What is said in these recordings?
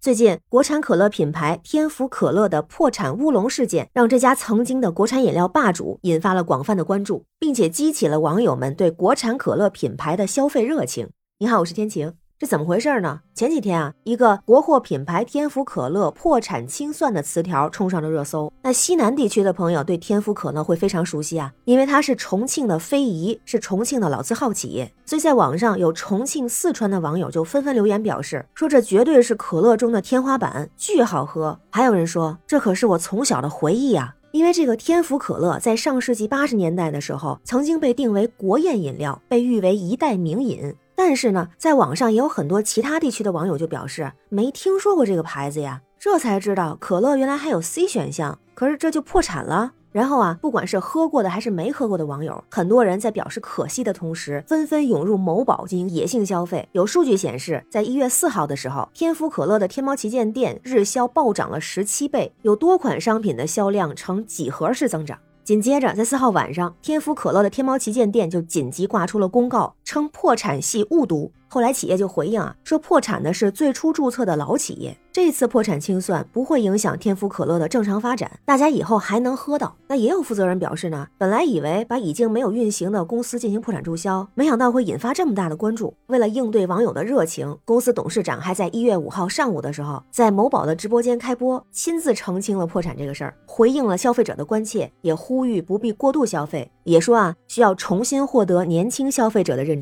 最近，国产可乐品牌天府可乐的破产乌龙事件，让这家曾经的国产饮料霸主引发了广泛的关注，并且激起了网友们对国产可乐品牌的消费热情。你好，我是天晴。这怎么回事呢？前几天啊，一个国货品牌天府可乐破产清算的词条冲上了热搜。那西南地区的朋友对天府可乐会非常熟悉啊，因为它是重庆的非遗，是重庆的老字号企业。所以在网上有重庆、四川的网友就纷纷留言表示，说这绝对是可乐中的天花板，巨好喝。还有人说，这可是我从小的回忆啊，因为这个天府可乐在上世纪八十年代的时候，曾经被定为国宴饮料，被誉为一代名饮。但是呢，在网上也有很多其他地区的网友就表示没听说过这个牌子呀，这才知道可乐原来还有 C 选项，可是这就破产了。然后啊，不管是喝过的还是没喝过的网友，很多人在表示可惜的同时，纷纷涌入某宝进行野性消费。有数据显示，在一月四号的时候，天府可乐的天猫旗舰店日销暴涨了十七倍，有多款商品的销量呈几何式增长。紧接着，在四号晚上，天府可乐的天猫旗舰店就紧急挂出了公告，称破产系误读。后来企业就回应啊，说破产的是最初注册的老企业，这次破产清算不会影响天府可乐的正常发展，大家以后还能喝到。那也有负责人表示呢，本来以为把已经没有运行的公司进行破产注销，没想到会引发这么大的关注。为了应对网友的热情，公司董事长还在一月五号上午的时候，在某宝的直播间开播，亲自澄清了破产这个事儿，回应了消费者的关切，也呼吁不必过度消费，也说啊，需要重新获得年轻消费者的认。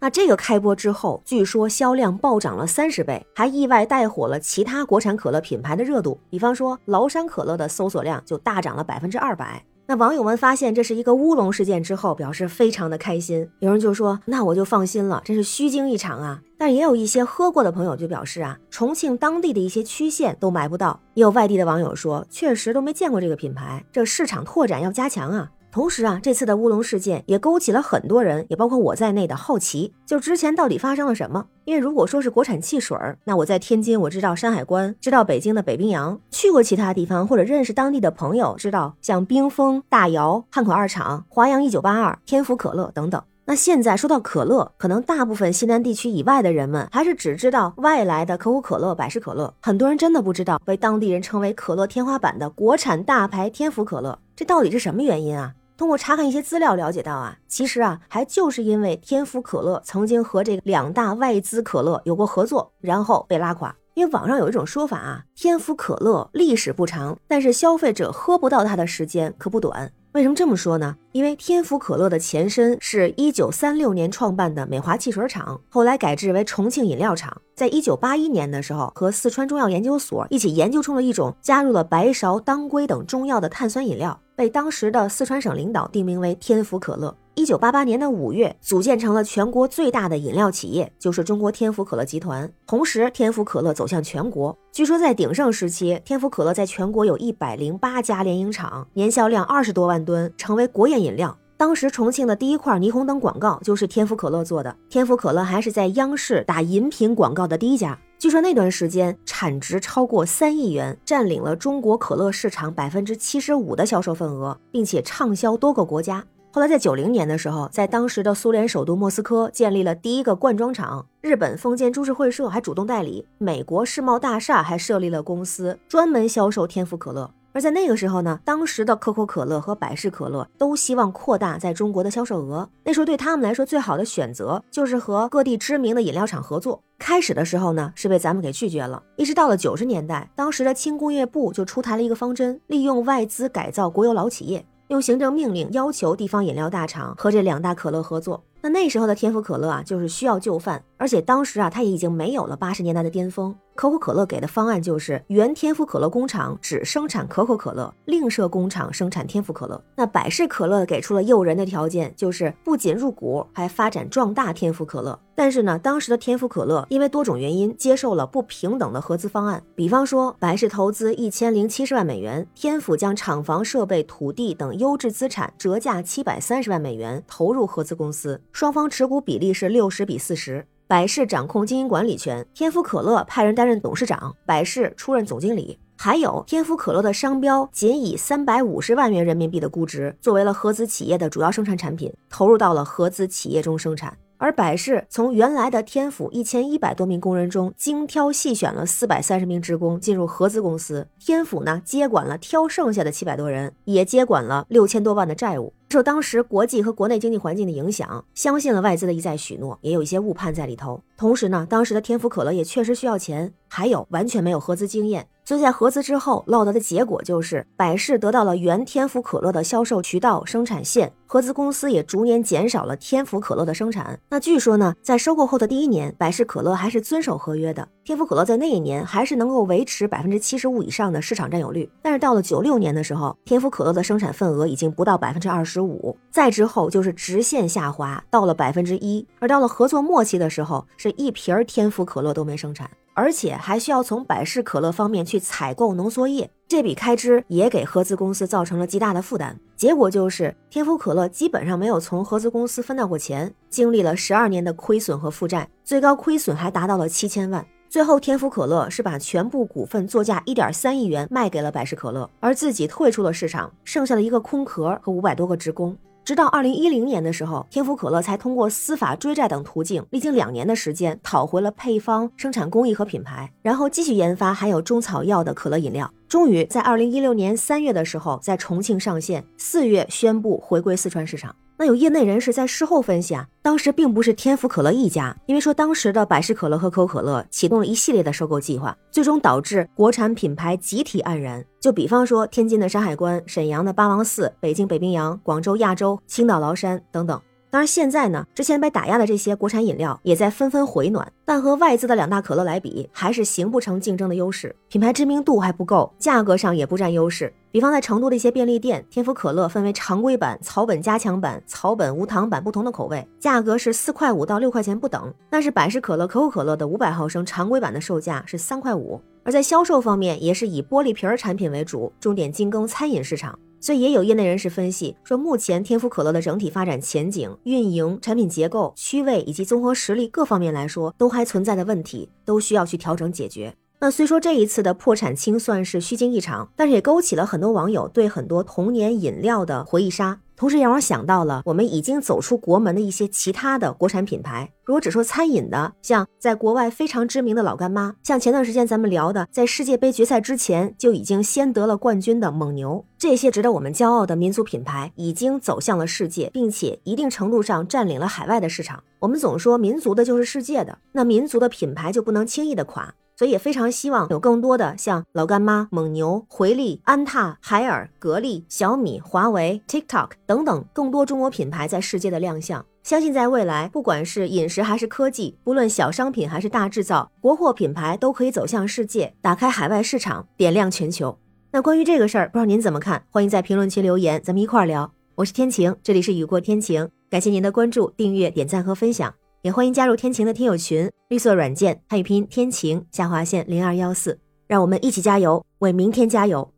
那这个开播之后，据说销量暴涨了三十倍，还意外带火了其他国产可乐品牌的热度。比方说崂山可乐的搜索量就大涨了百分之二百。那网友们发现这是一个乌龙事件之后，表示非常的开心。有人就说：“那我就放心了，真是虚惊一场啊。”但也有一些喝过的朋友就表示啊，重庆当地的一些区县都买不到。也有外地的网友说，确实都没见过这个品牌，这市场拓展要加强啊。同时啊，这次的乌龙事件也勾起了很多人，也包括我在内的好奇，就之前到底发生了什么？因为如果说是国产汽水儿，那我在天津我知道山海关，知道北京的北冰洋，去过其他地方或者认识当地的朋友，知道像冰峰、大窑、汉口二厂、华阳一九八二、天府可乐等等。那现在说到可乐，可能大部分西南地区以外的人们还是只知道外来的可口可乐、百事可乐，很多人真的不知道被当地人称为可乐天花板的国产大牌天府可乐，这到底是什么原因啊？通过查看一些资料了解到啊，其实啊，还就是因为天府可乐曾经和这两大外资可乐有过合作，然后被拉垮。因为网上有一种说法啊，天府可乐历史不长，但是消费者喝不到它的时间可不短。为什么这么说呢？因为天府可乐的前身是一九三六年创办的美华汽水厂，后来改制为重庆饮料厂。在一九八一年的时候，和四川中药研究所一起研究出了一种加入了白芍、当归等中药的碳酸饮料，被当时的四川省领导定名为天府可乐。一九八八年的五月，组建成了全国最大的饮料企业，就是中国天府可乐集团。同时，天府可乐走向全国。据说在鼎盛时期，天府可乐在全国有一百零八家联营厂，年销量二十多万吨，成为国宴饮料。当时重庆的第一块霓虹灯广告就是天府可乐做的。天府可乐还是在央视打饮品广告的第一家。据说那段时间产值超过三亿元，占领了中国可乐市场百分之七十五的销售份额，并且畅销多个国家。后来在九零年的时候，在当时的苏联首都莫斯科建立了第一个灌装厂，日本丰间株式会社还主动代理，美国世贸大厦还设立了公司，专门销售天府可乐。而在那个时候呢，当时的可口可乐和百事可乐都希望扩大在中国的销售额。那时候对他们来说，最好的选择就是和各地知名的饮料厂合作。开始的时候呢，是被咱们给拒绝了。一直到了九十年代，当时的轻工业部就出台了一个方针，利用外资改造国有老企业。用行政命令要求地方饮料大厂和这两大可乐合作。那那时候的天府可乐啊，就是需要就范，而且当时啊，它也已经没有了八十年代的巅峰。可口可乐给的方案就是，原天府可乐工厂只生产可口可乐，另设工厂生产天府可乐。那百事可乐给出了诱人的条件，就是不仅入股，还发展壮大天府可乐。但是呢，当时的天府可乐因为多种原因接受了不平等的合资方案，比方说百事投资一千零七十万美元，天府将厂房、设备、土地等优质资产折价七百三十万美元投入合资公司，双方持股比例是六十比四十。百事掌控经营管理权，天府可乐派人担任董事长，百事出任总经理。还有天府可乐的商标，仅以三百五十万元人民币的估值，作为了合资企业的主要生产产品，投入到了合资企业中生产。而百事从原来的天府一千一百多名工人中精挑细选了四百三十名职工进入合资公司，天府呢接管了挑剩下的七百多人，也接管了六千多万的债务。受当时国际和国内经济环境的影响，相信了外资的一再许诺，也有一些误判在里头。同时呢，当时的天府可乐也确实需要钱，还有完全没有合资经验。所以在合资之后落得的结果就是，百事得到了原天府可乐的销售渠道、生产线，合资公司也逐年减少了天府可乐的生产。那据说呢，在收购后的第一年，百事可乐还是遵守合约的，天府可乐在那一年还是能够维持百分之七十五以上的市场占有率。但是到了九六年的时候，天府可乐的生产份额已经不到百分之二十五，再之后就是直线下滑到了百分之一，而到了合作末期的时候，是一瓶天府可乐都没生产。而且还需要从百事可乐方面去采购浓缩液，这笔开支也给合资公司造成了极大的负担。结果就是天府可乐基本上没有从合资公司分到过钱，经历了十二年的亏损和负债，最高亏损还达到了七千万。最后，天府可乐是把全部股份作价一点三亿元卖给了百事可乐，而自己退出了市场，剩下了一个空壳和五百多个职工。直到二零一零年的时候，天府可乐才通过司法追债等途径，历经两年的时间，讨回了配方、生产工艺和品牌，然后继续研发含有中草药的可乐饮料。终于在二零一六年三月的时候，在重庆上线，四月宣布回归四川市场。那有业内人士在事后分析啊，当时并不是天府可乐一家，因为说当时的百事可乐和可口可乐启动了一系列的收购计划，最终导致国产品牌集体黯然。就比方说天津的山海关、沈阳的八王寺、北京北冰洋、广州亚洲、青岛崂山等等。当然，现在呢，之前被打压的这些国产饮料也在纷纷回暖，但和外资的两大可乐来比，还是形不成竞争的优势，品牌知名度还不够，价格上也不占优势。比方在成都的一些便利店，天府可乐分为常规版、草本加强版、草本无糖版不同的口味，价格是四块五到六块钱不等。但是百事可乐、可口可乐的五百毫升常规版的售价是三块五，而在销售方面也是以玻璃瓶儿产品为主，重点精耕餐饮市场。所以也有业内人士分析说，目前天府可乐的整体发展前景、运营、产品结构、区位以及综合实力各方面来说，都还存在的问题，都需要去调整解决。那虽说这一次的破产清算是虚惊一场，但是也勾起了很多网友对很多童年饮料的回忆杀。同时让我想到了我们已经走出国门的一些其他的国产品牌。如果只说餐饮的，像在国外非常知名的老干妈，像前段时间咱们聊的，在世界杯决赛之前就已经先得了冠军的蒙牛，这些值得我们骄傲的民族品牌，已经走向了世界，并且一定程度上占领了海外的市场。我们总说民族的就是世界的，那民族的品牌就不能轻易的垮。所以也非常希望有更多的像老干妈、蒙牛、回力、安踏、海尔、格力、小米、华为、TikTok 等等更多中国品牌在世界的亮相。相信在未来，不管是饮食还是科技，不论小商品还是大制造，国货品牌都可以走向世界，打开海外市场，点亮全球。那关于这个事儿，不知道您怎么看？欢迎在评论区留言，咱们一块儿聊。我是天晴，这里是雨过天晴，感谢您的关注、订阅、点赞和分享。也欢迎加入天晴的听友群，绿色软件汉语拼天晴下划线零二幺四，让我们一起加油，为明天加油，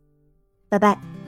拜拜。